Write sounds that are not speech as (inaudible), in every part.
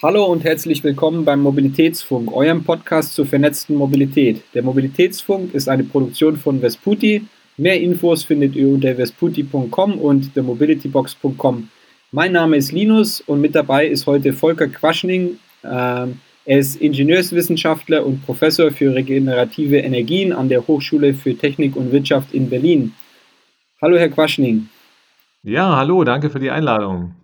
Hallo und herzlich willkommen beim Mobilitätsfunk, eurem Podcast zur vernetzten Mobilität. Der Mobilitätsfunk ist eine Produktion von Vesputi. Mehr Infos findet ihr unter vesputi.com und themobilitybox.com. Mein Name ist Linus und mit dabei ist heute Volker Quaschning. Ähm, er ist Ingenieurswissenschaftler und Professor für regenerative Energien an der Hochschule für Technik und Wirtschaft in Berlin. Hallo, Herr Quaschning. Ja, hallo, danke für die Einladung.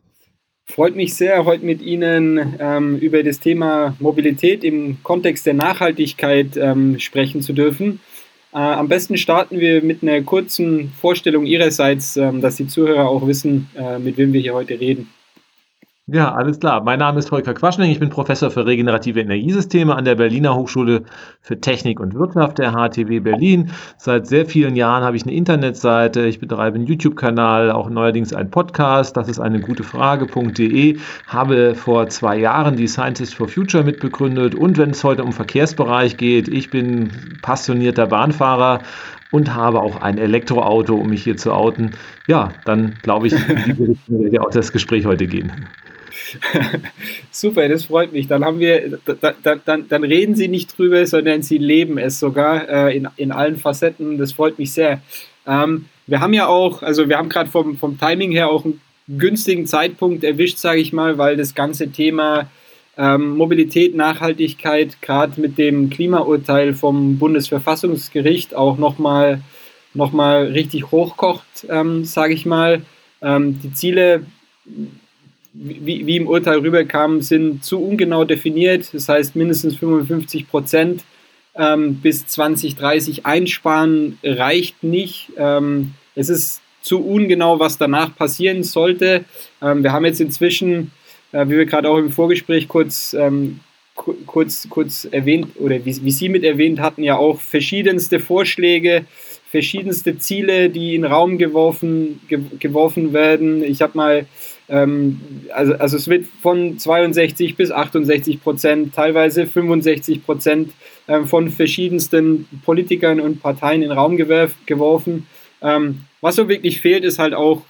Freut mich sehr, heute mit Ihnen ähm, über das Thema Mobilität im Kontext der Nachhaltigkeit ähm, sprechen zu dürfen. Äh, am besten starten wir mit einer kurzen Vorstellung Ihrerseits, ähm, dass die Zuhörer auch wissen, äh, mit wem wir hier heute reden. Ja, alles klar. Mein Name ist Volker Quaschning. Ich bin Professor für regenerative Energiesysteme an der Berliner Hochschule für Technik und Wirtschaft der HTW Berlin. Seit sehr vielen Jahren habe ich eine Internetseite. Ich betreibe einen YouTube-Kanal, auch neuerdings einen Podcast. Das ist eine gute Frage.de. Habe vor zwei Jahren die Scientist for Future mitbegründet. Und wenn es heute um Verkehrsbereich geht, ich bin passionierter Bahnfahrer und habe auch ein Elektroauto, um mich hier zu outen. Ja, dann glaube ich, in diese Richtung wird ja auch das Gespräch heute gehen. (laughs) Super, das freut mich. Dann haben wir, dann, dann, dann reden Sie nicht drüber, sondern Sie leben es sogar äh, in, in allen Facetten. Das freut mich sehr. Ähm, wir haben ja auch, also wir haben gerade vom, vom Timing her auch einen günstigen Zeitpunkt erwischt, sage ich mal, weil das ganze Thema ähm, Mobilität, Nachhaltigkeit gerade mit dem Klimaurteil vom Bundesverfassungsgericht auch nochmal noch mal richtig hochkocht, ähm, sage ich mal. Ähm, die Ziele wie, wie im Urteil rüberkam, sind zu ungenau definiert. Das heißt, mindestens 55 Prozent ähm, bis 2030 einsparen reicht nicht. Ähm, es ist zu ungenau, was danach passieren sollte. Ähm, wir haben jetzt inzwischen, äh, wie wir gerade auch im Vorgespräch kurz, ähm, kurz, kurz erwähnt oder wie, wie Sie mit erwähnt hatten, ja auch verschiedenste Vorschläge, verschiedenste Ziele, die in den Raum geworfen, ge geworfen werden. Ich habe mal also, also es wird von 62 bis 68 Prozent, teilweise 65 Prozent ähm, von verschiedensten Politikern und Parteien in den Raum geworfen. Ähm, was so wirklich fehlt, ist halt auch,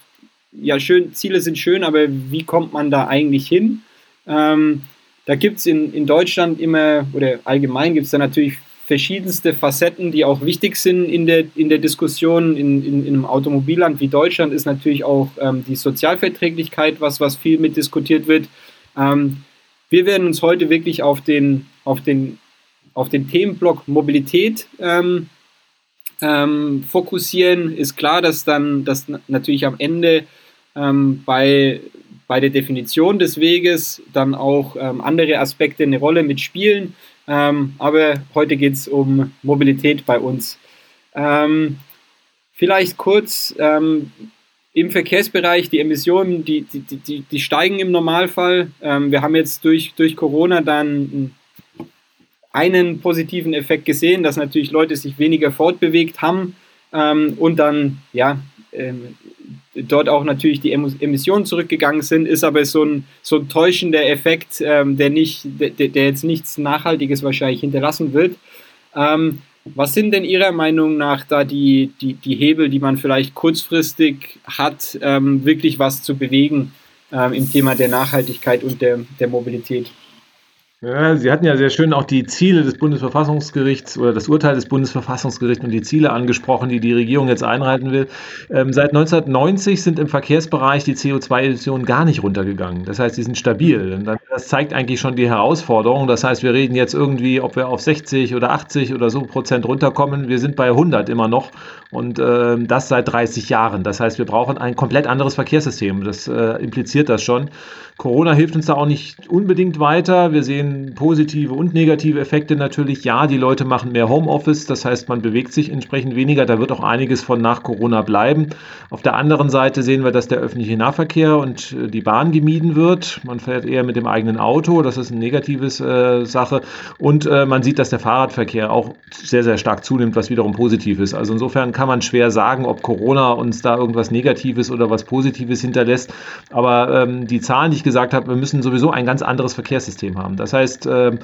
ja, schön, Ziele sind schön, aber wie kommt man da eigentlich hin? Ähm, da gibt es in, in Deutschland immer, oder allgemein gibt es da natürlich verschiedenste Facetten, die auch wichtig sind in der, in der Diskussion. In, in, in einem Automobilland wie Deutschland ist natürlich auch ähm, die Sozialverträglichkeit was, was viel mit diskutiert wird. Ähm, wir werden uns heute wirklich auf den, auf den, auf den Themenblock Mobilität ähm, ähm fokussieren. Ist klar, dass dann dass natürlich am Ende ähm, bei, bei der Definition des Weges dann auch ähm, andere Aspekte eine Rolle mitspielen. Ähm, aber heute geht es um Mobilität bei uns. Ähm, vielleicht kurz ähm, im Verkehrsbereich, die Emissionen, die, die, die, die steigen im Normalfall. Ähm, wir haben jetzt durch, durch Corona dann einen positiven Effekt gesehen, dass natürlich Leute sich weniger fortbewegt haben ähm, und dann ja, ähm, dort auch natürlich die Emissionen zurückgegangen sind, ist aber so ein, so ein täuschender Effekt, ähm, der, nicht, der, der, jetzt nichts Nachhaltiges wahrscheinlich hinterlassen wird. Ähm, was sind denn Ihrer Meinung nach da die, die, die Hebel, die man vielleicht kurzfristig hat, ähm, wirklich was zu bewegen ähm, im Thema der Nachhaltigkeit und der, der Mobilität? Ja, Sie hatten ja sehr schön auch die Ziele des Bundesverfassungsgerichts oder das Urteil des Bundesverfassungsgerichts und die Ziele angesprochen, die die Regierung jetzt einhalten will. Ähm, seit 1990 sind im Verkehrsbereich die CO2-Emissionen gar nicht runtergegangen. Das heißt, sie sind stabil. Und das zeigt eigentlich schon die Herausforderung. Das heißt, wir reden jetzt irgendwie, ob wir auf 60 oder 80 oder so Prozent runterkommen. Wir sind bei 100 immer noch und äh, das seit 30 Jahren. Das heißt, wir brauchen ein komplett anderes Verkehrssystem. Das äh, impliziert das schon. Corona hilft uns da auch nicht unbedingt weiter. Wir sehen positive und negative Effekte natürlich. Ja, die Leute machen mehr Homeoffice, das heißt, man bewegt sich entsprechend weniger. Da wird auch einiges von nach Corona bleiben. Auf der anderen Seite sehen wir, dass der öffentliche Nahverkehr und äh, die Bahn gemieden wird. Man fährt eher mit dem eigenen Auto, das ist eine negative äh, Sache. Und äh, man sieht, dass der Fahrradverkehr auch sehr, sehr stark zunimmt, was wiederum positiv ist. Also insofern kann man schwer sagen, ob Corona uns da irgendwas Negatives oder was Positives hinterlässt. Aber ähm, die Zahlen, die ich gesagt habe, wir müssen sowieso ein ganz anderes Verkehrssystem haben. Das heißt, ähm,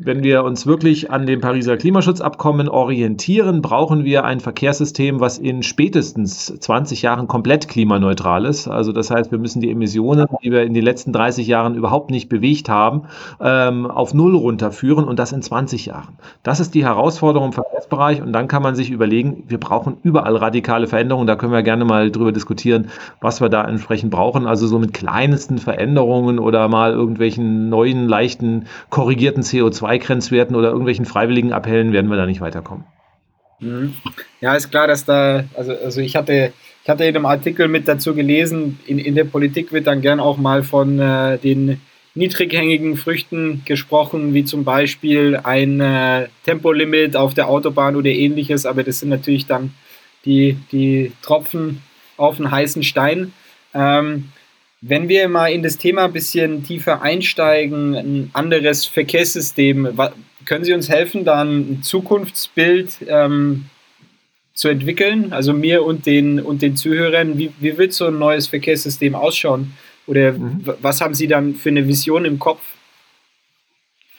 wenn wir uns wirklich an dem Pariser Klimaschutzabkommen orientieren, brauchen wir ein Verkehrssystem, was in spätestens 20 Jahren komplett klimaneutral ist. Also das heißt, wir müssen die Emissionen, die wir in den letzten 30 Jahren überhaupt nicht bewegt haben, ähm, auf Null runterführen und das in 20 Jahren. Das ist die Herausforderung im Verkehrsbereich und dann kann man sich überlegen, wir brauchen überall radikale Veränderungen. Da können wir gerne mal drüber diskutieren, was wir da entsprechend brauchen. Also so mit kleinsten Veränderungen oder mal irgendwelchen neuen, leichten, korrigierten CO2 CO2-Grenzwerten oder irgendwelchen freiwilligen Appellen werden wir da nicht weiterkommen. Mhm. Ja, ist klar, dass da, also, also ich hatte, ich hatte in einem Artikel mit dazu gelesen, in, in der Politik wird dann gern auch mal von äh, den niedrighängigen Früchten gesprochen, wie zum Beispiel ein äh, Tempolimit auf der Autobahn oder ähnliches, aber das sind natürlich dann die, die Tropfen auf den heißen Stein. Ähm, wenn wir mal in das Thema ein bisschen tiefer einsteigen, ein anderes Verkehrssystem, können Sie uns helfen, da ein Zukunftsbild ähm, zu entwickeln? Also mir und den, und den Zuhörern, wie, wie wird so ein neues Verkehrssystem ausschauen? Oder mhm. was haben Sie dann für eine Vision im Kopf?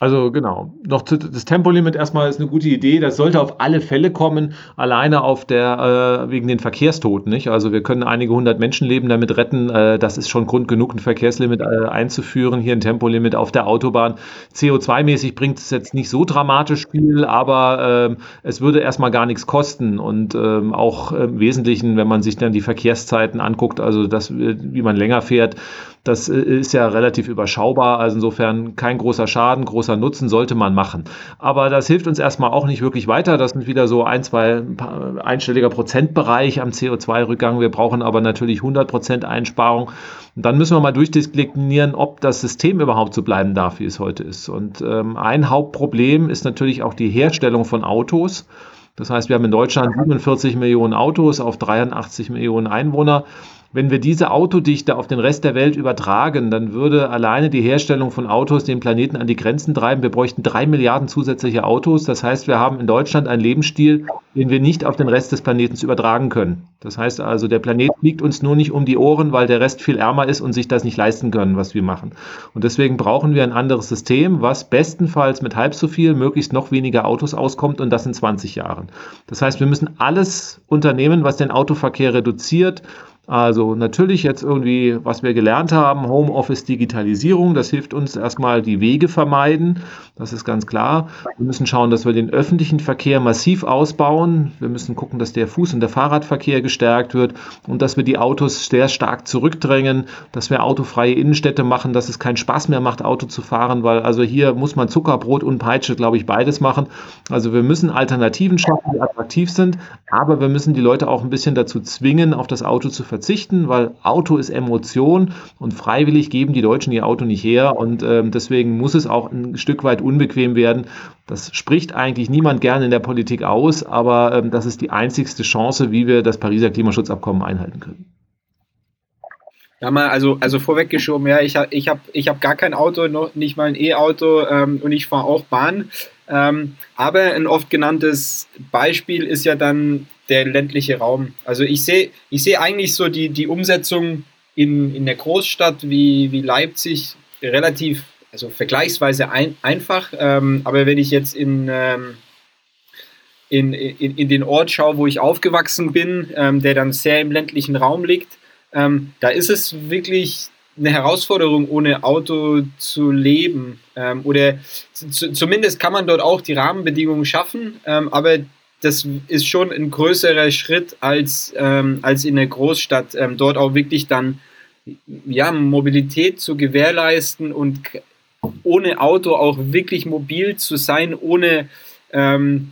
Also genau, noch zu, das Tempolimit erstmal ist eine gute Idee. Das sollte auf alle Fälle kommen, alleine auf der äh, wegen den Verkehrstoten. Nicht? Also wir können einige hundert Menschenleben damit retten. Äh, das ist schon Grund genug, ein Verkehrslimit äh, einzuführen. Hier ein Tempolimit auf der Autobahn. CO2-mäßig bringt es jetzt nicht so dramatisch viel, aber ähm, es würde erstmal gar nichts kosten und ähm, auch im Wesentlichen, wenn man sich dann die Verkehrszeiten anguckt, also das, wie man länger fährt, das äh, ist ja relativ überschaubar. Also insofern kein großer Schaden, großer Nutzen sollte man machen. Aber das hilft uns erstmal auch nicht wirklich weiter. Das sind wieder so ein, zwei einstelliger Prozentbereich am CO2-Rückgang. Wir brauchen aber natürlich 100 Prozent Einsparung. Und dann müssen wir mal durchdeklinieren, ob das System überhaupt so bleiben darf, wie es heute ist. Und ähm, ein Hauptproblem ist natürlich auch die Herstellung von Autos. Das heißt, wir haben in Deutschland 47 Millionen Autos auf 83 Millionen Einwohner. Wenn wir diese Autodichte auf den Rest der Welt übertragen, dann würde alleine die Herstellung von Autos den Planeten an die Grenzen treiben. Wir bräuchten drei Milliarden zusätzliche Autos. Das heißt, wir haben in Deutschland einen Lebensstil, den wir nicht auf den Rest des Planeten übertragen können. Das heißt also, der Planet fliegt uns nur nicht um die Ohren, weil der Rest viel ärmer ist und sich das nicht leisten können, was wir machen. Und deswegen brauchen wir ein anderes System, was bestenfalls mit halb so viel, möglichst noch weniger Autos auskommt und das in 20 Jahren. Das heißt, wir müssen alles unternehmen, was den Autoverkehr reduziert also natürlich jetzt irgendwie, was wir gelernt haben, Homeoffice, Digitalisierung, das hilft uns erstmal die Wege vermeiden, das ist ganz klar. Wir müssen schauen, dass wir den öffentlichen Verkehr massiv ausbauen. Wir müssen gucken, dass der Fuß- und der Fahrradverkehr gestärkt wird und dass wir die Autos sehr stark zurückdrängen, dass wir autofreie Innenstädte machen, dass es keinen Spaß mehr macht, Auto zu fahren, weil also hier muss man Zuckerbrot und Peitsche, glaube ich, beides machen. Also wir müssen Alternativen schaffen, die attraktiv sind, aber wir müssen die Leute auch ein bisschen dazu zwingen, auf das Auto zu verzichten verzichten, weil Auto ist Emotion und freiwillig geben die Deutschen ihr Auto nicht her und ähm, deswegen muss es auch ein Stück weit unbequem werden. Das spricht eigentlich niemand gerne in der Politik aus, aber ähm, das ist die einzigste Chance, wie wir das Pariser Klimaschutzabkommen einhalten können. Ja, mal, also, also vorweggeschoben, ja, ich habe ich hab, ich hab gar kein Auto, noch nicht mal ein E-Auto ähm, und ich fahre auch Bahn. Ähm, aber ein oft genanntes Beispiel ist ja dann der ländliche Raum. Also ich sehe ich seh eigentlich so die, die Umsetzung in, in der Großstadt wie, wie Leipzig relativ, also vergleichsweise ein, einfach. Ähm, aber wenn ich jetzt in, ähm, in, in, in den Ort schaue, wo ich aufgewachsen bin, ähm, der dann sehr im ländlichen Raum liegt, ähm, da ist es wirklich eine Herausforderung, ohne Auto zu leben. Ähm, oder zumindest kann man dort auch die Rahmenbedingungen schaffen, ähm, aber das ist schon ein größerer Schritt als, ähm, als in der Großstadt, ähm, dort auch wirklich dann ja, Mobilität zu gewährleisten und ohne Auto auch wirklich mobil zu sein, ohne, ähm,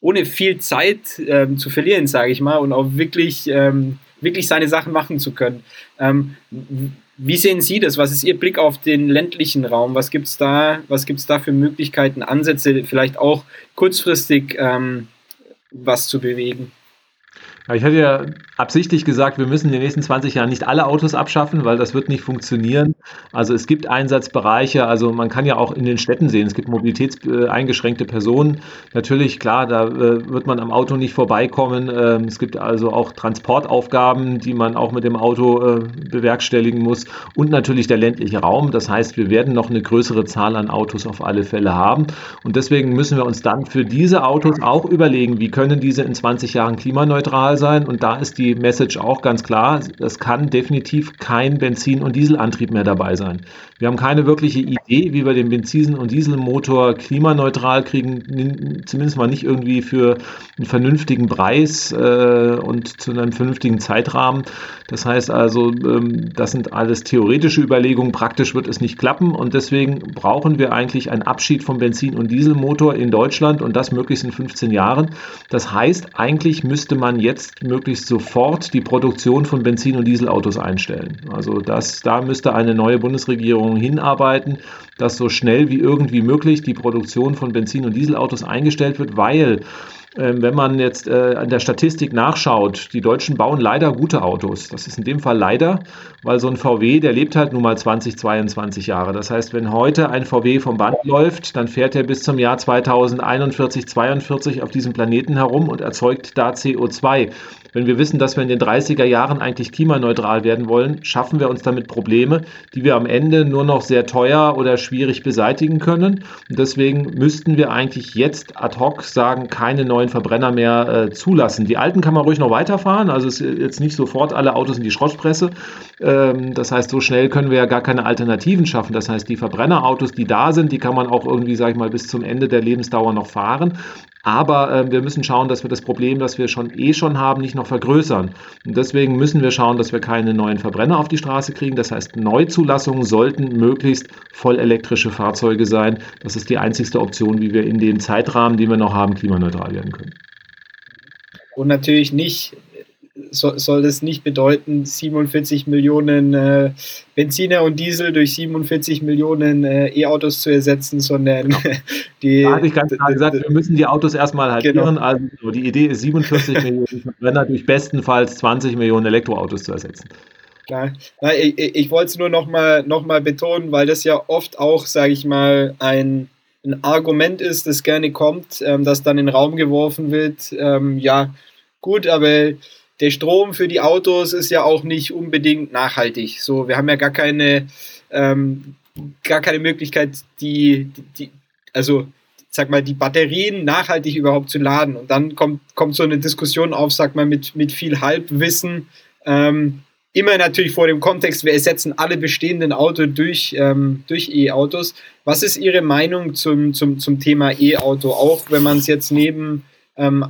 ohne viel Zeit ähm, zu verlieren, sage ich mal, und auch wirklich, ähm, wirklich seine Sachen machen zu können. Ähm, wie sehen Sie das? Was ist Ihr Blick auf den ländlichen Raum? Was gibt es da, da für Möglichkeiten, Ansätze, vielleicht auch kurzfristig? Ähm, was zu bewegen. Ich hatte ja absichtlich gesagt, wir müssen in den nächsten 20 Jahren nicht alle Autos abschaffen, weil das wird nicht funktionieren. Also es gibt Einsatzbereiche, also man kann ja auch in den Städten sehen, es gibt mobilitätseingeschränkte Personen. Natürlich, klar, da äh, wird man am Auto nicht vorbeikommen. Ähm, es gibt also auch Transportaufgaben, die man auch mit dem Auto äh, bewerkstelligen muss. Und natürlich der ländliche Raum. Das heißt, wir werden noch eine größere Zahl an Autos auf alle Fälle haben. Und deswegen müssen wir uns dann für diese Autos auch überlegen, wie können diese in 20 Jahren klimaneutral sein. Und da ist die Message auch ganz klar, es kann definitiv kein Benzin- und Dieselantrieb mehr dabei sein. Wir haben keine wirkliche Idee, wie wir den Benzin- und Dieselmotor klimaneutral kriegen, zumindest mal nicht irgendwie für einen vernünftigen Preis äh, und zu einem vernünftigen Zeitrahmen. Das heißt also, ähm, das sind alles theoretische Überlegungen. Praktisch wird es nicht klappen und deswegen brauchen wir eigentlich einen Abschied vom Benzin- und Dieselmotor in Deutschland und das möglichst in 15 Jahren. Das heißt, eigentlich müsste man jetzt möglichst sofort die Produktion von Benzin- und Dieselautos einstellen. Also das, da müsste eine neue Bundesregierung hinarbeiten, dass so schnell wie irgendwie möglich die Produktion von Benzin- und Dieselautos eingestellt wird, weil wenn man jetzt äh, an der Statistik nachschaut, die Deutschen bauen leider gute Autos. Das ist in dem Fall leider, weil so ein VW, der lebt halt nun mal 20, 22 Jahre. Das heißt, wenn heute ein VW vom Band läuft, dann fährt er bis zum Jahr 2041, 42 auf diesem Planeten herum und erzeugt da CO2. Wenn wir wissen, dass wir in den 30er Jahren eigentlich klimaneutral werden wollen, schaffen wir uns damit Probleme, die wir am Ende nur noch sehr teuer oder schwierig beseitigen können. Und deswegen müssten wir eigentlich jetzt ad hoc sagen, keine neuen Verbrenner mehr äh, zulassen. Die alten kann man ruhig noch weiterfahren, also es ist jetzt nicht sofort alle Autos in die Schrottpresse. Ähm, das heißt, so schnell können wir ja gar keine Alternativen schaffen. Das heißt, die Verbrennerautos, die da sind, die kann man auch irgendwie, sag ich mal, bis zum Ende der Lebensdauer noch fahren. Aber äh, wir müssen schauen, dass wir das Problem, das wir schon eh schon haben, nicht noch vergrößern. Und deswegen müssen wir schauen, dass wir keine neuen Verbrenner auf die Straße kriegen. Das heißt, Neuzulassungen sollten möglichst vollelektrische Fahrzeuge sein. Das ist die einzigste Option, wie wir in dem Zeitrahmen, den wir noch haben, klimaneutral werden können. Und natürlich nicht so, soll das nicht bedeuten, 47 Millionen äh, Benziner und Diesel durch 47 Millionen äh, E-Autos zu ersetzen, sondern genau. (laughs) die. Da hatte ich ganz klar gesagt, wir müssen die Autos erstmal halbieren. Genau. Also die Idee ist, 47 (laughs) Millionen Verbrenner durch bestenfalls 20 Millionen Elektroautos zu ersetzen. Klar. Ich, ich wollte es nur nochmal noch mal betonen, weil das ja oft auch, sage ich mal, ein, ein Argument ist, das gerne kommt, ähm, das dann in den Raum geworfen wird. Ähm, ja, gut, aber der Strom für die Autos ist ja auch nicht unbedingt nachhaltig. So, wir haben ja gar keine, ähm, gar keine Möglichkeit, die, die, also sag mal, die Batterien nachhaltig überhaupt zu laden. Und dann kommt, kommt so eine Diskussion auf, sag mal, mit, mit viel Halbwissen. Ähm, immer natürlich vor dem Kontext, wir ersetzen alle bestehenden Autos durch, ähm, durch E-Autos. Was ist Ihre Meinung zum, zum, zum Thema E-Auto? Auch wenn man es jetzt neben ähm,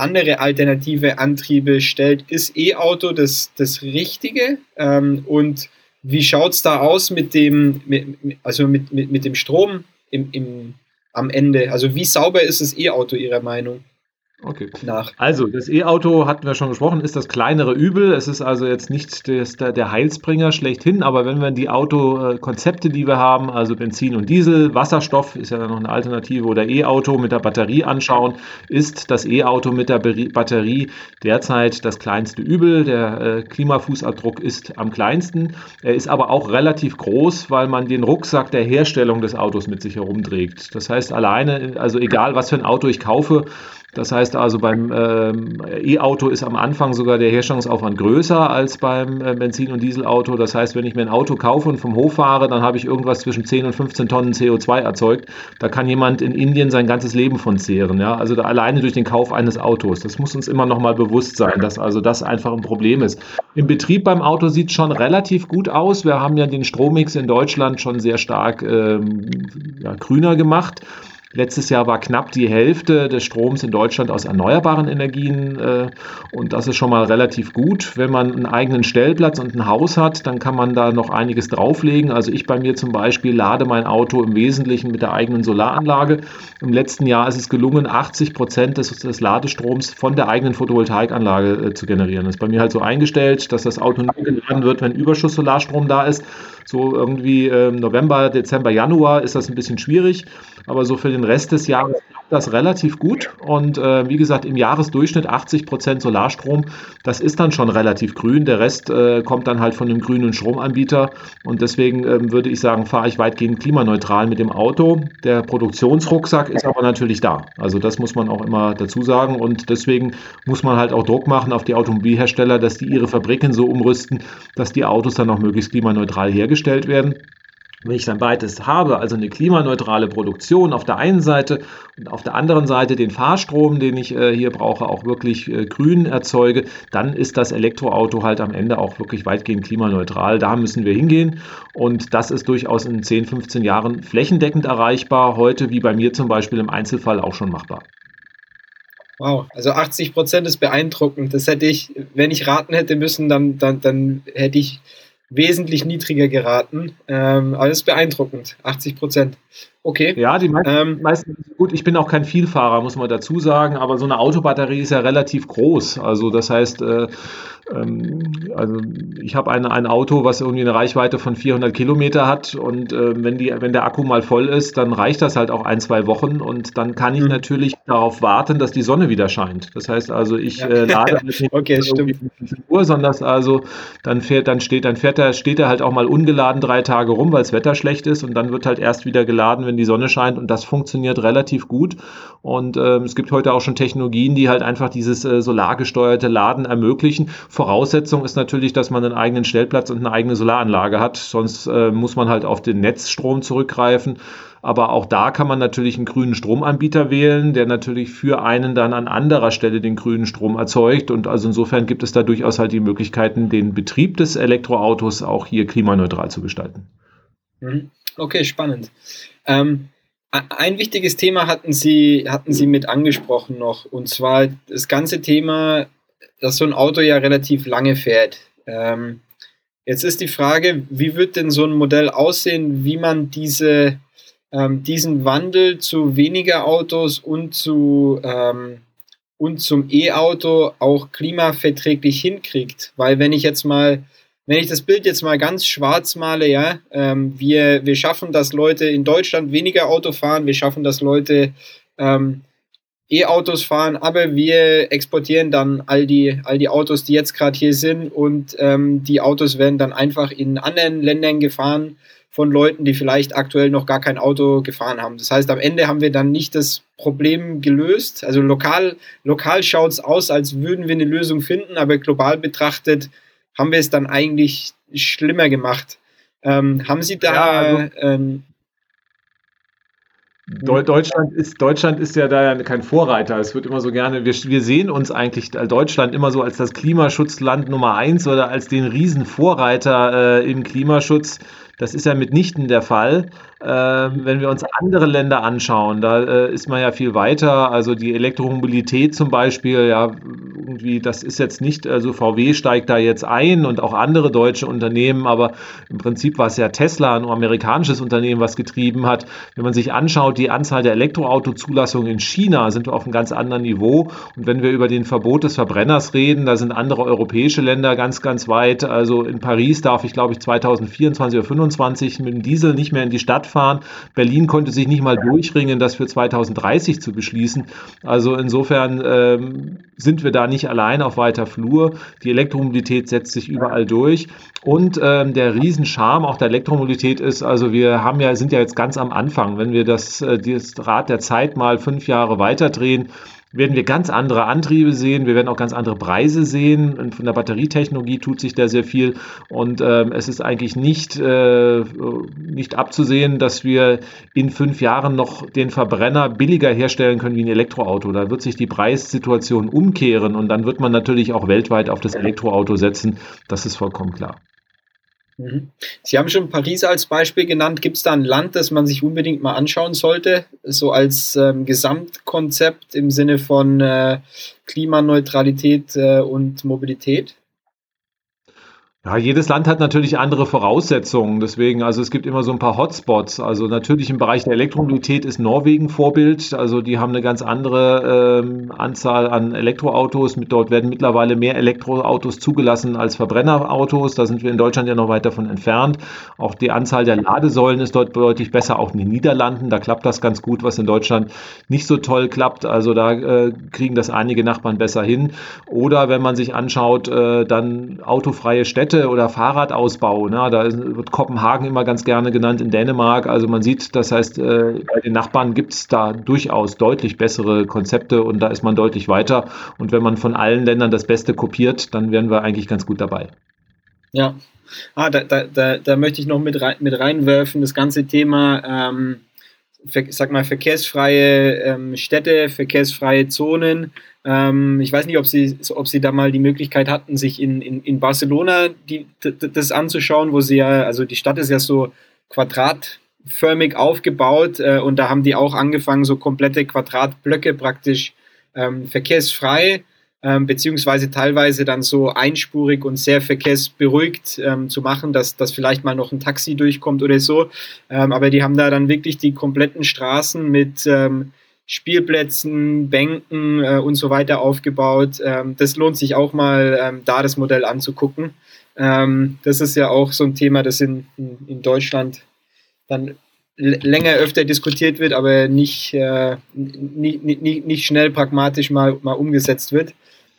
andere alternative Antriebe stellt. Ist E-Auto das, das Richtige? Ähm, und wie schaut es da aus mit dem, mit, also mit, mit, mit dem Strom im, im, am Ende? Also wie sauber ist das E-Auto Ihrer Meinung? Okay. Nach. Also, das E-Auto hatten wir schon gesprochen, ist das kleinere Übel. Es ist also jetzt nicht das, der Heilsbringer schlechthin, aber wenn wir die Autokonzepte, die wir haben, also Benzin und Diesel, Wasserstoff ist ja noch eine Alternative oder E-Auto mit der Batterie anschauen, ist das E-Auto mit der Batterie derzeit das kleinste Übel. Der äh, Klimafußabdruck ist am kleinsten. Er ist aber auch relativ groß, weil man den Rucksack der Herstellung des Autos mit sich herumträgt. Das heißt, alleine, also egal was für ein Auto ich kaufe, das heißt also, beim ähm, E-Auto ist am Anfang sogar der Herstellungsaufwand größer als beim äh, Benzin- und Dieselauto. Das heißt, wenn ich mir ein Auto kaufe und vom Hof fahre, dann habe ich irgendwas zwischen 10 und 15 Tonnen CO2 erzeugt. Da kann jemand in Indien sein ganzes Leben von zehren. Ja? Also da, alleine durch den Kauf eines Autos. Das muss uns immer noch mal bewusst sein, dass also das einfach ein Problem ist. Im Betrieb beim Auto sieht es schon relativ gut aus. Wir haben ja den Strommix in Deutschland schon sehr stark ähm, ja, grüner gemacht. Letztes Jahr war knapp die Hälfte des Stroms in Deutschland aus erneuerbaren Energien äh, und das ist schon mal relativ gut. Wenn man einen eigenen Stellplatz und ein Haus hat, dann kann man da noch einiges drauflegen. Also ich bei mir zum Beispiel lade mein Auto im Wesentlichen mit der eigenen Solaranlage. Im letzten Jahr ist es gelungen, 80 Prozent des, des, Ladestroms von der eigenen Photovoltaikanlage äh, zu generieren. Das ist bei mir halt so eingestellt, dass das Auto nur geladen wird, wenn Überschuss Solarstrom da ist. So irgendwie äh, November, Dezember, Januar ist das ein bisschen schwierig, aber so für den Rest des Jahres das relativ gut. Und äh, wie gesagt, im Jahresdurchschnitt 80 Prozent Solarstrom, das ist dann schon relativ grün. Der Rest äh, kommt dann halt von dem grünen Stromanbieter. Und deswegen ähm, würde ich sagen, fahre ich weitgehend klimaneutral mit dem Auto. Der Produktionsrucksack ist aber natürlich da. Also das muss man auch immer dazu sagen. Und deswegen muss man halt auch Druck machen auf die Automobilhersteller, dass die ihre Fabriken so umrüsten, dass die Autos dann auch möglichst klimaneutral hergestellt werden. Wenn ich dann beides habe, also eine klimaneutrale Produktion auf der einen Seite und auf der anderen Seite den Fahrstrom, den ich äh, hier brauche, auch wirklich äh, grün erzeuge, dann ist das Elektroauto halt am Ende auch wirklich weitgehend klimaneutral. Da müssen wir hingehen und das ist durchaus in 10, 15 Jahren flächendeckend erreichbar, heute wie bei mir zum Beispiel im Einzelfall auch schon machbar. Wow, also 80 Prozent ist beeindruckend. Das hätte ich, wenn ich raten hätte müssen, dann, dann, dann hätte ich wesentlich niedriger geraten. Ähm, ist beeindruckend. 80 Prozent. Okay. Ja, die meisten, ähm, meisten, gut, ich bin auch kein Vielfahrer, muss man dazu sagen, aber so eine Autobatterie ist ja relativ groß. Also das heißt, äh, ähm, also ich habe ein, ein Auto, was irgendwie eine Reichweite von 400 Kilometer hat und äh, wenn, die, wenn der Akku mal voll ist, dann reicht das halt auch ein, zwei Wochen und dann kann ich mhm. natürlich darauf warten, dass die Sonne wieder scheint. Das heißt also, ich ja. äh, lade (laughs) halt nicht okay, Uhr, sondern das also dann fährt, dann steht, dann fährt er, steht er halt auch mal ungeladen drei Tage rum, weil das Wetter schlecht ist und dann wird halt erst wieder geladen, wenn die Sonne scheint und das funktioniert relativ gut und ähm, es gibt heute auch schon Technologien, die halt einfach dieses äh, solargesteuerte Laden ermöglichen Voraussetzung ist natürlich, dass man einen eigenen Stellplatz und eine eigene Solaranlage hat. Sonst äh, muss man halt auf den Netzstrom zurückgreifen. Aber auch da kann man natürlich einen grünen Stromanbieter wählen, der natürlich für einen dann an anderer Stelle den grünen Strom erzeugt. Und also insofern gibt es da durchaus halt die Möglichkeiten, den Betrieb des Elektroautos auch hier klimaneutral zu gestalten. Mhm. Okay, spannend. Ähm, ein wichtiges Thema hatten Sie, hatten Sie mit angesprochen noch, und zwar das ganze Thema dass so ein Auto ja relativ lange fährt. Ähm, jetzt ist die Frage, wie wird denn so ein Modell aussehen, wie man diese, ähm, diesen Wandel zu weniger Autos und, zu, ähm, und zum E-Auto auch klimaverträglich hinkriegt. Weil wenn ich jetzt mal, wenn ich das Bild jetzt mal ganz schwarz male, ja, ähm, wir, wir schaffen, dass Leute in Deutschland weniger Auto fahren, wir schaffen, dass Leute ähm, E-Autos fahren, aber wir exportieren dann all die, all die Autos, die jetzt gerade hier sind und ähm, die Autos werden dann einfach in anderen Ländern gefahren von Leuten, die vielleicht aktuell noch gar kein Auto gefahren haben. Das heißt, am Ende haben wir dann nicht das Problem gelöst. Also lokal, lokal schaut es aus, als würden wir eine Lösung finden, aber global betrachtet haben wir es dann eigentlich schlimmer gemacht. Ähm, haben Sie da ja, also, ähm, Deutschland ist, Deutschland ist ja da kein Vorreiter. Es wird immer so gerne, wir, wir sehen uns eigentlich Deutschland immer so als das Klimaschutzland Nummer eins oder als den Riesenvorreiter äh, im Klimaschutz. Das ist ja mitnichten der Fall. Ähm, wenn wir uns andere Länder anschauen, da äh, ist man ja viel weiter. Also die Elektromobilität zum Beispiel, ja, irgendwie, das ist jetzt nicht, also VW steigt da jetzt ein und auch andere deutsche Unternehmen, aber im Prinzip war es ja Tesla, ein amerikanisches Unternehmen, was getrieben hat. Wenn man sich anschaut, die Anzahl der Elektroautozulassungen in China sind wir auf einem ganz anderen Niveau. Und wenn wir über den Verbot des Verbrenners reden, da sind andere europäische Länder ganz, ganz weit. Also in Paris darf ich, glaube ich, 2024 oder 2025 mit dem Diesel nicht mehr in die Stadt fahren. Berlin konnte sich nicht mal durchringen, das für 2030 zu beschließen. Also insofern ähm, sind wir da nicht allein auf weiter Flur. Die Elektromobilität setzt sich überall durch. Und ähm, der Riesenscharme auch der Elektromobilität ist, also wir haben ja, sind ja jetzt ganz am Anfang. Wenn wir das, äh, das Rad der Zeit mal fünf Jahre weiterdrehen, werden wir ganz andere Antriebe sehen, wir werden auch ganz andere Preise sehen. Und von der Batterietechnologie tut sich da sehr viel. Und ähm, es ist eigentlich nicht, äh, nicht abzusehen, dass wir in fünf Jahren noch den Verbrenner billiger herstellen können wie ein Elektroauto. Da wird sich die Preissituation umkehren und dann wird man natürlich auch weltweit auf das Elektroauto setzen. Das ist vollkommen klar. Mhm. Sie haben schon Paris als Beispiel genannt. Gibt es da ein Land, das man sich unbedingt mal anschauen sollte, so als ähm, Gesamtkonzept im Sinne von äh, Klimaneutralität äh, und Mobilität? Ja, jedes Land hat natürlich andere Voraussetzungen. Deswegen, also es gibt immer so ein paar Hotspots. Also natürlich im Bereich der Elektromobilität ist Norwegen Vorbild. Also die haben eine ganz andere ähm, Anzahl an Elektroautos. Mit, dort werden mittlerweile mehr Elektroautos zugelassen als Verbrennerautos. Da sind wir in Deutschland ja noch weit davon entfernt. Auch die Anzahl der Ladesäulen ist dort deutlich besser. Auch in den Niederlanden, da klappt das ganz gut, was in Deutschland nicht so toll klappt. Also da äh, kriegen das einige Nachbarn besser hin. Oder wenn man sich anschaut, äh, dann autofreie Städte Städte- oder Fahrradausbau. Ne? Da wird Kopenhagen immer ganz gerne genannt in Dänemark. Also man sieht, das heißt, äh, bei den Nachbarn gibt es da durchaus deutlich bessere Konzepte und da ist man deutlich weiter. Und wenn man von allen Ländern das Beste kopiert, dann wären wir eigentlich ganz gut dabei. Ja, ah, da, da, da, da möchte ich noch mit, rein, mit reinwerfen, das ganze Thema. Ähm sag mal, verkehrsfreie ähm, Städte, verkehrsfreie Zonen. Ähm, ich weiß nicht, ob Sie, ob Sie da mal die Möglichkeit hatten, sich in, in, in Barcelona die, das anzuschauen, wo Sie ja, also die Stadt ist ja so quadratförmig aufgebaut äh, und da haben die auch angefangen, so komplette Quadratblöcke praktisch ähm, verkehrsfrei ähm, beziehungsweise teilweise dann so einspurig und sehr verkehrsberuhigt ähm, zu machen, dass, dass vielleicht mal noch ein Taxi durchkommt oder so. Ähm, aber die haben da dann wirklich die kompletten Straßen mit ähm, Spielplätzen, Bänken äh, und so weiter aufgebaut. Ähm, das lohnt sich auch mal, ähm, da das Modell anzugucken. das ist ja auch so ein Thema, das in, in Deutschland dann länger öfter diskutiert wird, aber nicht, äh, nicht, nicht, nicht schnell pragmatisch mal, mal umgesetzt wird.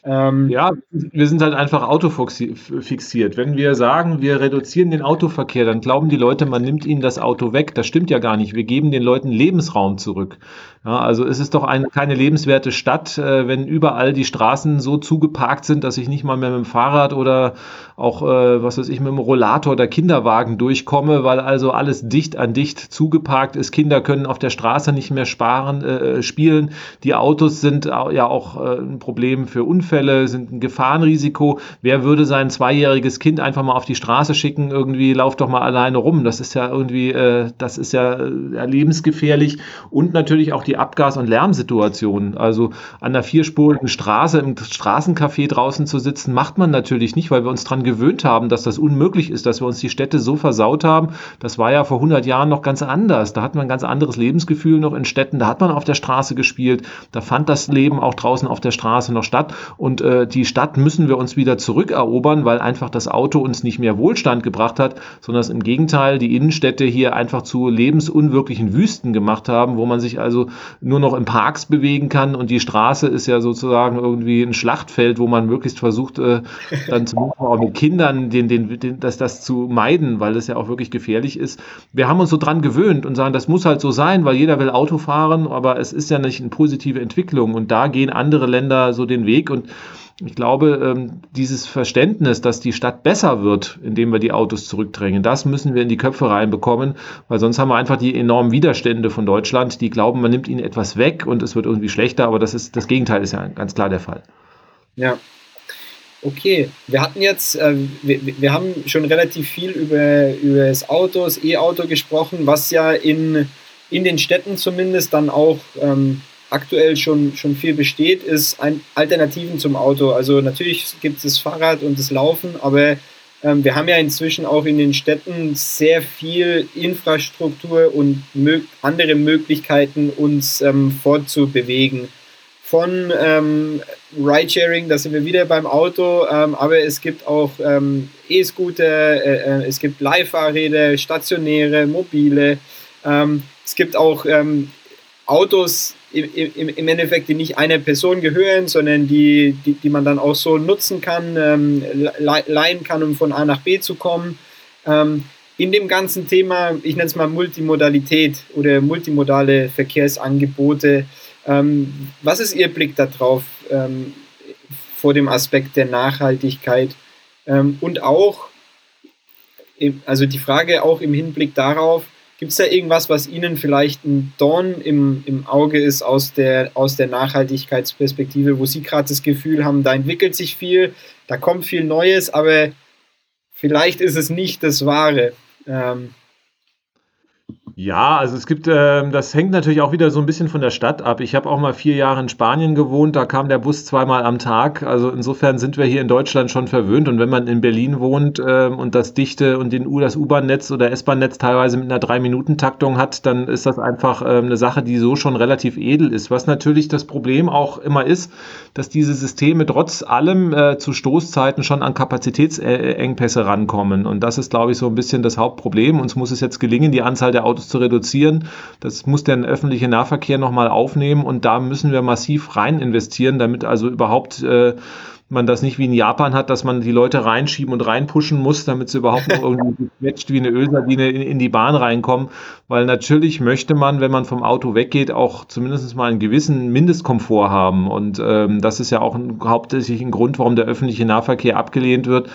Ähm, ja, wir sind halt einfach autofixiert. Wenn wir sagen, wir reduzieren den Autoverkehr, dann glauben die Leute, man nimmt ihnen das Auto weg. Das stimmt ja gar nicht. Wir geben den Leuten Lebensraum zurück. Ja, also es ist doch ein, keine lebenswerte Stadt, äh, wenn überall die Straßen so zugeparkt sind, dass ich nicht mal mehr mit dem Fahrrad oder auch, äh, was weiß ich, mit dem Rollator oder Kinderwagen durchkomme, weil also alles dicht an dicht zugeparkt ist. Kinder können auf der Straße nicht mehr sparen, äh, spielen. Die Autos sind ja auch äh, ein Problem für Unfälle, sind ein Gefahrenrisiko. Wer würde sein zweijähriges Kind einfach mal auf die Straße schicken, irgendwie lauf doch mal alleine rum? Das ist ja irgendwie, äh, das ist ja, ja lebensgefährlich und natürlich auch die die Abgas- und Lärmsituation. Also an der vierspurigen Straße im Straßencafé draußen zu sitzen, macht man natürlich nicht, weil wir uns daran gewöhnt haben, dass das unmöglich ist, dass wir uns die Städte so versaut haben. Das war ja vor 100 Jahren noch ganz anders. Da hat man ein ganz anderes Lebensgefühl noch in Städten. Da hat man auf der Straße gespielt. Da fand das Leben auch draußen auf der Straße noch statt. Und äh, die Stadt müssen wir uns wieder zurückerobern, weil einfach das Auto uns nicht mehr Wohlstand gebracht hat, sondern im Gegenteil die Innenstädte hier einfach zu lebensunwirklichen Wüsten gemacht haben, wo man sich also nur noch in Parks bewegen kann. Und die Straße ist ja sozusagen irgendwie ein Schlachtfeld, wo man möglichst versucht, äh, dann zumindest auch mit Kindern den, den, den, das, das zu meiden, weil das ja auch wirklich gefährlich ist. Wir haben uns so dran gewöhnt und sagen, das muss halt so sein, weil jeder will Auto fahren, aber es ist ja nicht eine positive Entwicklung. Und da gehen andere Länder so den Weg. Und ich glaube, ähm, dieses Verständnis, dass die Stadt besser wird, indem wir die Autos zurückdrängen, das müssen wir in die Köpfe reinbekommen, weil sonst haben wir einfach die enormen Widerstände von Deutschland, die glauben, man nimmt ihnen etwas weg und es wird irgendwie schlechter, aber das ist das Gegenteil ist ja ganz klar der Fall. Ja. Okay, wir hatten jetzt, äh, wir, haben schon relativ viel über, über das Auto, das E-Auto gesprochen, was ja in, in den Städten zumindest dann auch ähm, aktuell schon, schon viel besteht, ist ein Alternativen zum Auto. Also natürlich gibt es das Fahrrad und das Laufen, aber ähm, wir haben ja inzwischen auch in den Städten sehr viel Infrastruktur und mö andere Möglichkeiten, uns ähm, fortzubewegen. Von ähm, Ridesharing, da sind wir wieder beim Auto, ähm, aber es gibt auch ähm, E-Scooter, äh, äh, es gibt Leihfahrräder, stationäre, mobile. Ähm, es gibt auch Autos, im, im Endeffekt, die nicht einer Person gehören, sondern die, die, die man dann auch so nutzen kann, ähm, leihen kann, um von A nach B zu kommen. Ähm, in dem ganzen Thema, ich nenne es mal Multimodalität oder multimodale Verkehrsangebote, ähm, was ist Ihr Blick darauf ähm, vor dem Aspekt der Nachhaltigkeit ähm, und auch, also die Frage auch im Hinblick darauf, Gibt es da irgendwas, was Ihnen vielleicht ein Dorn im, im Auge ist aus der, aus der Nachhaltigkeitsperspektive, wo Sie gerade das Gefühl haben, da entwickelt sich viel, da kommt viel Neues, aber vielleicht ist es nicht das Wahre? Ähm, Ja, also es gibt, äh, das hängt natürlich auch wieder so ein bisschen von der Stadt ab. Ich habe auch mal vier Jahre in Spanien gewohnt, da kam der Bus zweimal am Tag. Also insofern sind wir hier in Deutschland schon verwöhnt. Und wenn man in Berlin wohnt äh, und das dichte und den U, das U-Bahn-Netz oder S-Bahn-Netz teilweise mit einer Drei-Minuten-Taktung hat, dann ist das einfach äh, eine Sache, die so schon relativ edel ist. Was natürlich das Problem auch immer ist, dass diese Systeme trotz allem äh, zu Stoßzeiten schon an Kapazitätsengpässe rankommen. Und das ist, glaube ich, so ein bisschen das Hauptproblem. Uns muss es jetzt gelingen, die Anzahl der Autos zu reduzieren. Das muss der öffentliche Nahverkehr nochmal aufnehmen und da müssen wir massiv rein investieren, damit also überhaupt äh, man das nicht wie in Japan hat, dass man die Leute reinschieben und reinpushen muss, damit sie überhaupt noch irgendwie (laughs) gequetscht wie eine Ölsardine in, in, die Bahn reinkommen. Weil natürlich möchte man, wenn man vom Auto weggeht, auch zumindest mal einen gewissen Mindestkomfort haben. Und ähm, das ist ja auch ein, hauptsächlich ein Grund, warum der öffentliche Nahverkehr abgelehnt wird.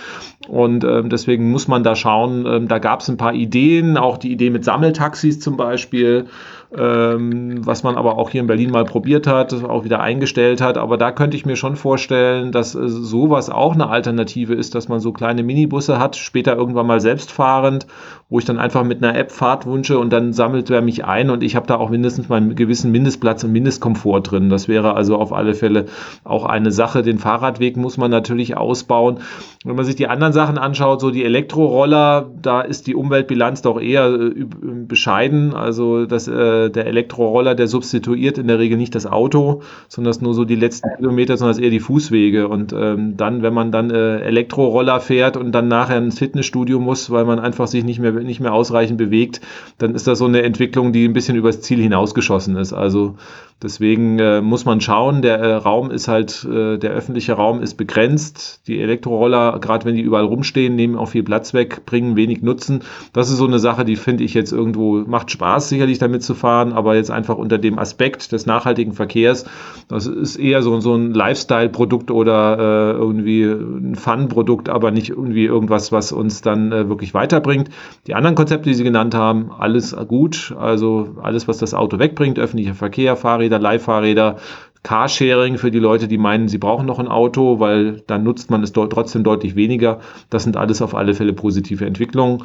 Und ähm, deswegen muss man da schauen, ähm, da gab es ein paar Ideen, auch die Idee mit Sammeltaxis zum Beispiel ähm, was man aber auch hier in Berlin mal probiert hat, auch wieder eingestellt hat. Aber da könnte ich mir schon vorstellen, dass äh, sowas auch eine Alternative ist, dass man so kleine Minibusse hat, später irgendwann mal selbstfahrend, wo ich dann einfach mit einer App Fahrt wünsche und dann sammelt er mich ein und ich habe da auch mindestens mal einen gewissen Mindestplatz und Mindestkomfort drin. Das wäre also auf alle Fälle auch eine Sache. Den Fahrradweg muss man natürlich ausbauen. Wenn man sich die anderen Sachen anschaut, so die Elektroroller, da ist die Umweltbilanz doch eher äh, bescheiden. Also das äh, äh, der Elektroroller, der substituiert in der Regel nicht das Auto, sondern das nur so die letzten Kilometer, sondern das eher die Fußwege. Und ähm, dann, wenn man dann äh, Elektroroller fährt und dann nachher ins Fitnessstudio muss, weil man einfach sich nicht mehr, nicht mehr ausreichend bewegt, dann ist das so eine Entwicklung, die ein bisschen übers Ziel hinausgeschossen ist. Also Deswegen äh, muss man schauen, der äh, Raum ist halt, äh, der öffentliche Raum ist begrenzt. Die Elektroroller, gerade wenn die überall rumstehen, nehmen auch viel Platz weg, bringen wenig Nutzen. Das ist so eine Sache, die finde ich jetzt irgendwo, macht Spaß sicherlich damit zu fahren, aber jetzt einfach unter dem Aspekt des nachhaltigen Verkehrs, das ist eher so, so ein Lifestyle-Produkt oder äh, irgendwie ein Fun-Produkt, aber nicht irgendwie irgendwas, was uns dann äh, wirklich weiterbringt. Die anderen Konzepte, die Sie genannt haben, alles gut. Also alles, was das Auto wegbringt, öffentlicher Verkehr, Fahrräder, Fahrräder, Leihfahrräder, Carsharing für die Leute, die meinen, sie brauchen noch ein Auto, weil dann nutzt man es trotzdem deutlich weniger. Das sind alles auf alle Fälle positive Entwicklungen.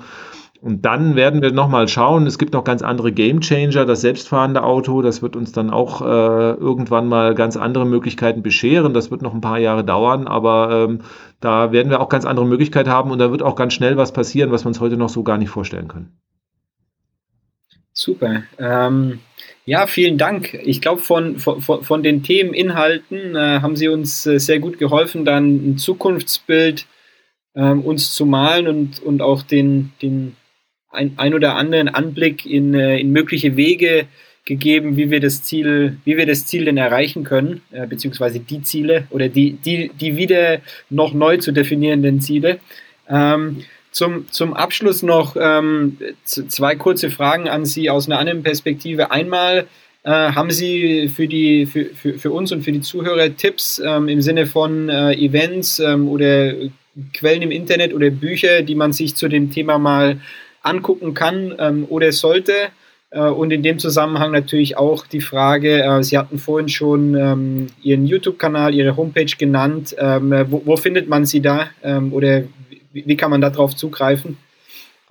Und dann werden wir nochmal schauen, es gibt noch ganz andere Game Changer, das selbstfahrende Auto, das wird uns dann auch äh, irgendwann mal ganz andere Möglichkeiten bescheren. Das wird noch ein paar Jahre dauern, aber ähm, da werden wir auch ganz andere Möglichkeiten haben und da wird auch ganz schnell was passieren, was wir uns heute noch so gar nicht vorstellen können. Super. Ähm, ja, vielen Dank. Ich glaube, von, von, von den Themeninhalten äh, haben Sie uns äh, sehr gut geholfen, dann ein Zukunftsbild äh, uns zu malen und, und auch den, den ein, ein oder anderen Anblick in, äh, in mögliche Wege gegeben, wie wir das Ziel, wie wir das Ziel denn erreichen können, äh, beziehungsweise die Ziele oder die, die, die wieder noch neu zu definierenden Ziele. Ähm, zum, zum Abschluss noch ähm, zwei kurze Fragen an Sie aus einer anderen Perspektive. Einmal, äh, haben Sie für, die, für, für, für uns und für die Zuhörer Tipps ähm, im Sinne von äh, Events ähm, oder Quellen im Internet oder Bücher, die man sich zu dem Thema mal angucken kann ähm, oder sollte? Äh, und in dem Zusammenhang natürlich auch die Frage, äh, Sie hatten vorhin schon ähm, Ihren YouTube-Kanal, Ihre Homepage genannt. Ähm, wo, wo, findet man Sie da? Ähm, oder wie, wie kann man darauf zugreifen?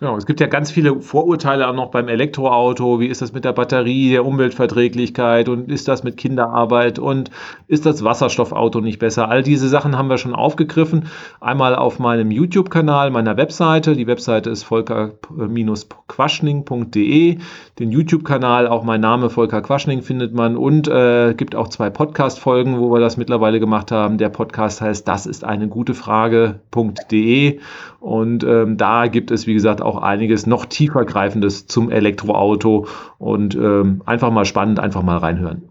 Genau, es gibt ja ganz viele Vorurteile auch noch beim Elektroauto. Wie ist das mit der Batterie, der Umweltverträglichkeit und ist das mit Kinderarbeit und ist das Wasserstoffauto nicht besser? All diese Sachen haben wir schon aufgegriffen. Einmal auf meinem YouTube-Kanal, meiner Webseite. Die Webseite ist volker-quaschning.de. Den YouTube-Kanal, auch mein Name Volker Quaschning findet man und äh, gibt auch zwei Podcast-Folgen, wo wir das mittlerweile gemacht haben. Der Podcast heißt Das ist eine gute Frage.de und ähm, da gibt es, wie gesagt, auch einiges noch tiefer greifendes zum Elektroauto und ähm, einfach mal spannend, einfach mal reinhören.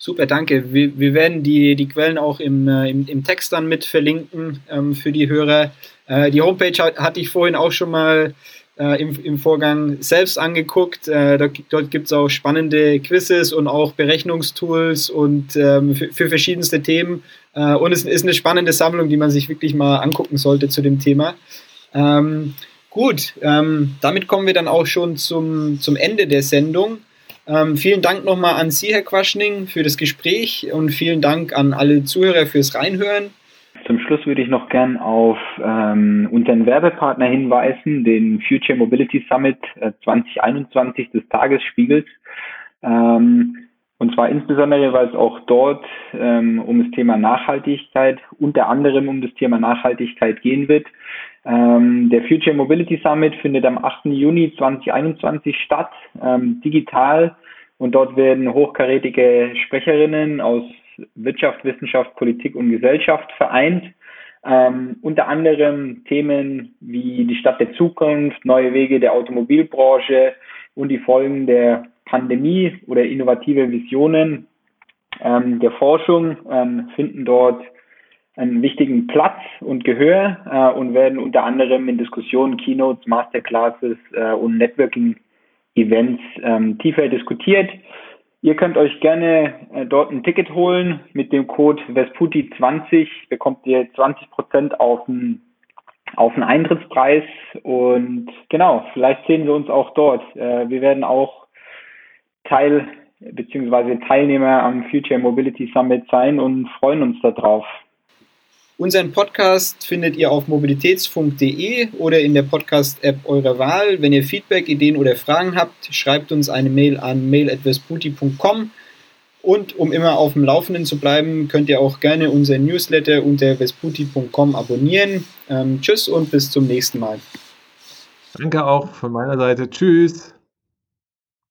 Super, danke. Wir, wir werden die, die Quellen auch im, äh, im, im Text dann mit verlinken ähm, für die Hörer. Äh, die Homepage hat, hatte ich vorhin auch schon mal äh, im, im Vorgang selbst angeguckt. Äh, da, dort gibt es auch spannende Quizzes und auch Berechnungstools und ähm, für, für, verschiedenste Themen. Äh, und es ist eine spannende Sammlung, die man sich wirklich mal angucken sollte zu dem Thema. Ähm, gut, ähm, damit kommen wir dann auch schon zum, zum Ende der Sendung. Ähm, vielen Dank nochmal an Sie, Herr Quaschning, für das Gespräch und vielen Dank an alle Zuhörer fürs Reinhören. zum Schluss würde ich noch gern auf ähm, unseren Werbepartner hinweisen, den Future Mobility Summit äh, 2021 des Tagesspiegels. Ähm, und zwar insbesondere, weil es auch dort ähm, um das Thema Nachhaltigkeit, unter anderem um das Thema Nachhaltigkeit gehen wird. Ähm, der Future Mobility Summit findet am 8. Juni 2021 statt, ähm, digital. Und dort werden hochkarätige Sprecherinnen aus Wirtschaft, Wissenschaft, Politik und Gesellschaft vereint. Ähm, unter anderem Themen wie die Stadt der Zukunft, neue Wege der Automobilbranche und die Folgen der Pandemie oder innovative Visionen ähm, der Forschung ähm, finden dort einen wichtigen Platz und Gehör äh, und werden unter anderem in Diskussionen, Keynotes, Masterclasses äh, und Networking-Events ähm, tiefer diskutiert. Ihr könnt euch gerne äh, dort ein Ticket holen. Mit dem Code Vesputi20 bekommt ihr 20% auf den, auf den Eintrittspreis. Und genau, vielleicht sehen wir uns auch dort. Äh, wir werden auch Teil bzw. Teilnehmer am Future Mobility Summit sein und freuen uns darauf. Unseren Podcast findet ihr auf mobilitätsfunk.de oder in der Podcast-App eurer Wahl. Wenn ihr Feedback, Ideen oder Fragen habt, schreibt uns eine Mail an mail.vesputi.com. Und um immer auf dem Laufenden zu bleiben, könnt ihr auch gerne unseren Newsletter unter vesputi.com abonnieren. Ähm, tschüss und bis zum nächsten Mal. Danke auch von meiner Seite. Tschüss.